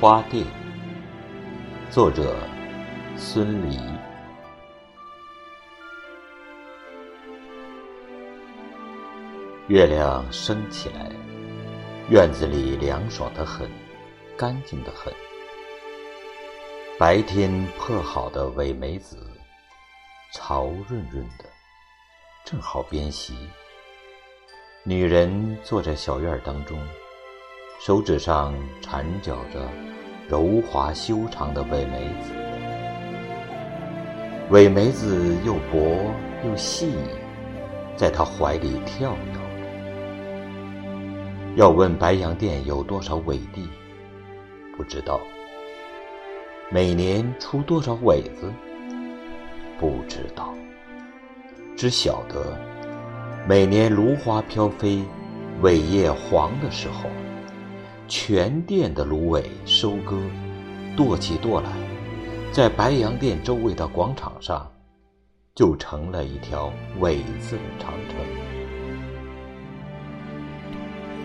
花店，作者孙犁。月亮升起来，院子里凉爽的很，干净的很。白天破好的伪梅子，潮润润的，正好编席。女人坐在小院当中。手指上缠绞着柔滑修长的尾梅子，尾梅子又薄又细，在他怀里跳跃。要问白洋淀有多少苇地，不知道；每年出多少苇子，不知道。只晓得每年芦花飘飞、苇叶黄的时候。全店的芦苇收割，垛起垛来，在白洋淀周围的广场上，就成了一条苇字的长城。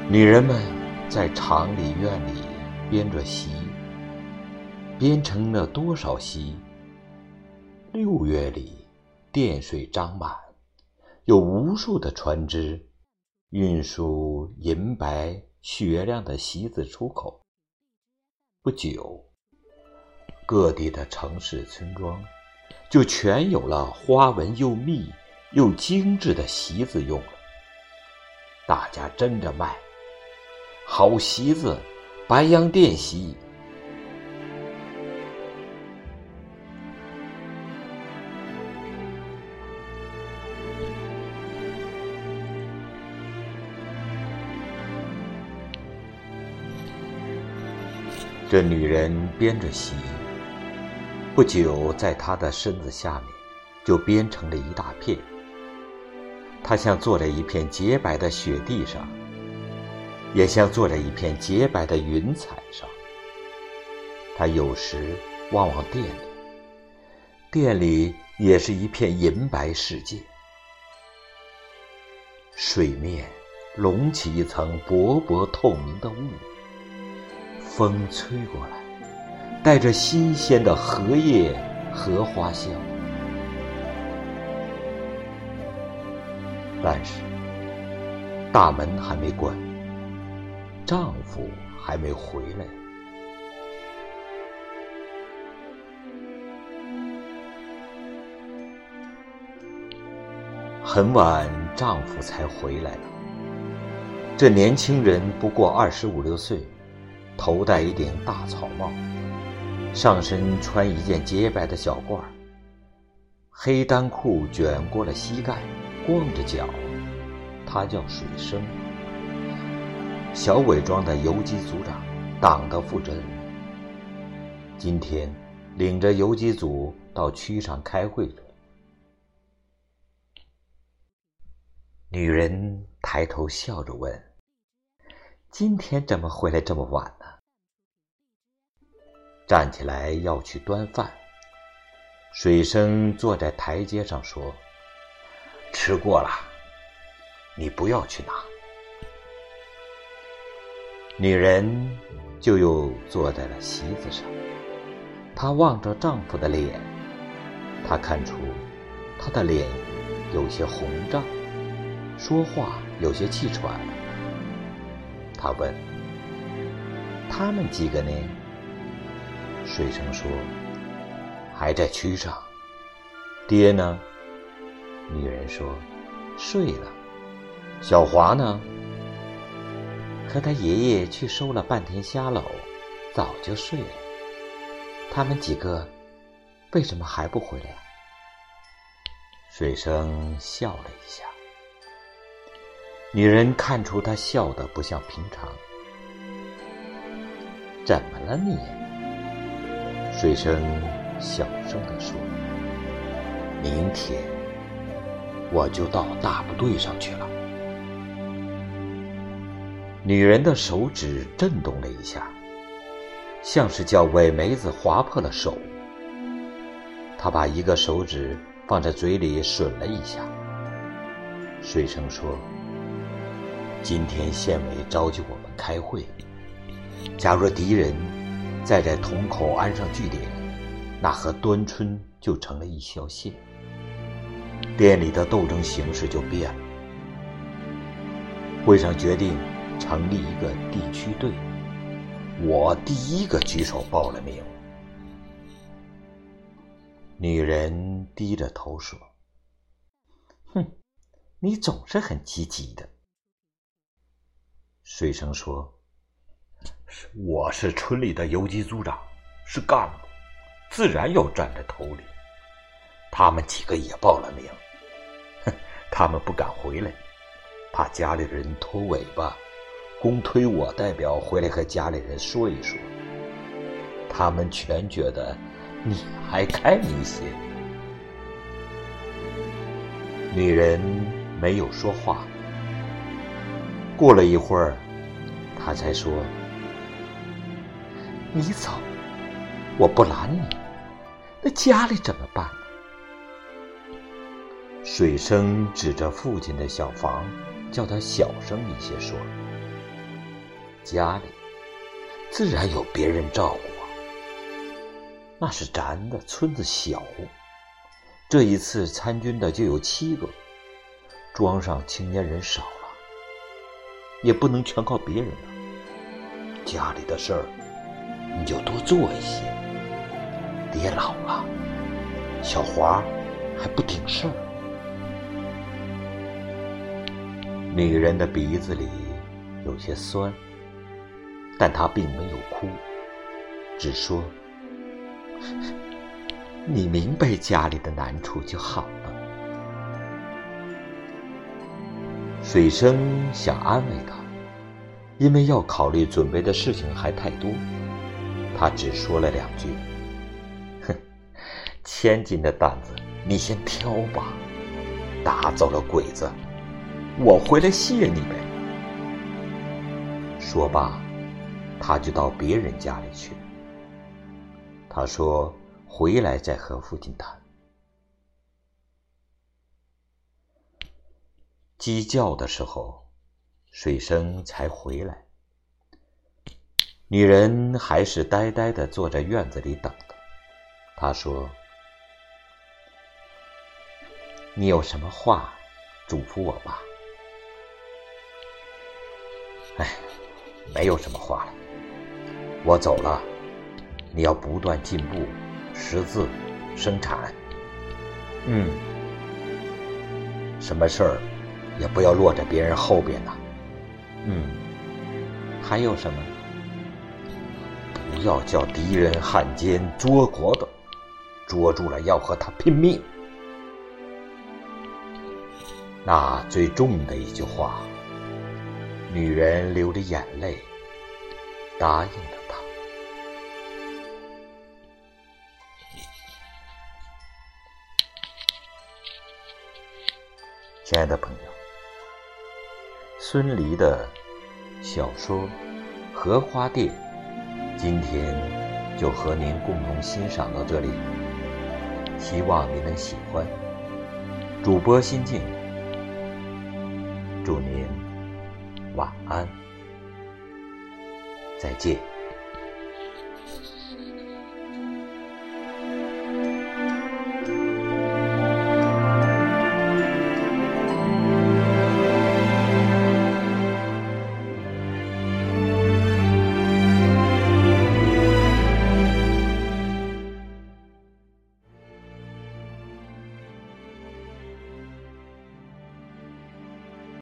女人们在厂里院里编着席，编成了多少席？六月里，店水涨满，有无数的船只运输银白。雪亮的席子出口。不久，各地的城市村庄就全有了花纹又密又精致的席子用了。大家争着卖，好席子，白洋淀席。这女人编着席，不久，在她的身子下面，就编成了一大片。她像坐在一片洁白的雪地上，也像坐在一片洁白的云彩上。她有时望望店里，店里也是一片银白世界。水面隆起一层薄薄透明的雾。风吹过来，带着新鲜的荷叶、荷花香。但是，大门还没关，丈夫还没回来。很晚，丈夫才回来了。这年轻人不过二十五六岁。头戴一顶大草帽，上身穿一件洁白的小褂黑单裤卷过了膝盖，光着脚。他叫水生，小伪装的游击组长，党的负责人。今天领着游击组到区上开会了。女人抬头笑着问。今天怎么回来这么晚？站起来要去端饭。水生坐在台阶上说：“吃过了，你不要去拿。”女人就又坐在了席子上。她望着丈夫的脸，她看出他的脸有些红胀，说话有些气喘。她问：“他们几个呢？”水生说：“还在区上。”爹呢？女人说：“睡了。”小华呢？和他爷爷去收了半天虾篓，早就睡了。他们几个为什么还不回来？水生笑了一下。女人看出他笑得不像平常，怎么了你？水生小声地说：“明天我就到大部队上去了。”女人的手指震动了一下，像是叫伪梅子划破了手。她把一个手指放在嘴里吮了一下。水生说。今天县委召集我们开会。假若敌人再在桶口安上句点，那和端春就成了一条线。店里的斗争形势就变了。会上决定成立一个地区队，我第一个举手报了名。女人低着头说：“哼，你总是很积极的。”水生说：“我是村里的游击组长，是干部，自然要站在头里。他们几个也报了名，哼，他们不敢回来，怕家里人拖尾巴，公推我代表回来和家里人说一说。他们全觉得。”你还开明些。女人没有说话。过了一会儿，她才说：“你走，我不拦你。那家里怎么办？”水生指着父亲的小房，叫他小声一些说：“家里自然有别人照顾。”那是咱的村子小，这一次参军的就有七个，庄上青年人少了，也不能全靠别人了。家里的事儿，你就多做一些。爹老了，小华还不顶事儿。女人的鼻子里有些酸，但她并没有哭，只说。你明白家里的难处就好了。水生想安慰她，因为要考虑准备的事情还太多，他只说了两句：“哼，千斤的担子你先挑吧，打走了鬼子，我回来谢你呗。”说罢，他就到别人家里去。他说：“回来再和父亲谈。”鸡叫的时候，水生才回来。女人还是呆呆的坐在院子里等他。他说：“你有什么话嘱咐我吧？”“哎，没有什么话了，我走了。”你要不断进步，识字，生产。嗯，什么事儿也不要落在别人后边呐。嗯，还有什么？要叫敌人汉奸捉国的，捉住了要和他拼命。那最重的一句话，女人流着眼泪答应了他。亲爱的朋友，孙犁的小说《荷花店》，今天就和您共同欣赏到这里，希望您能喜欢。主播心静，祝您晚安，再见。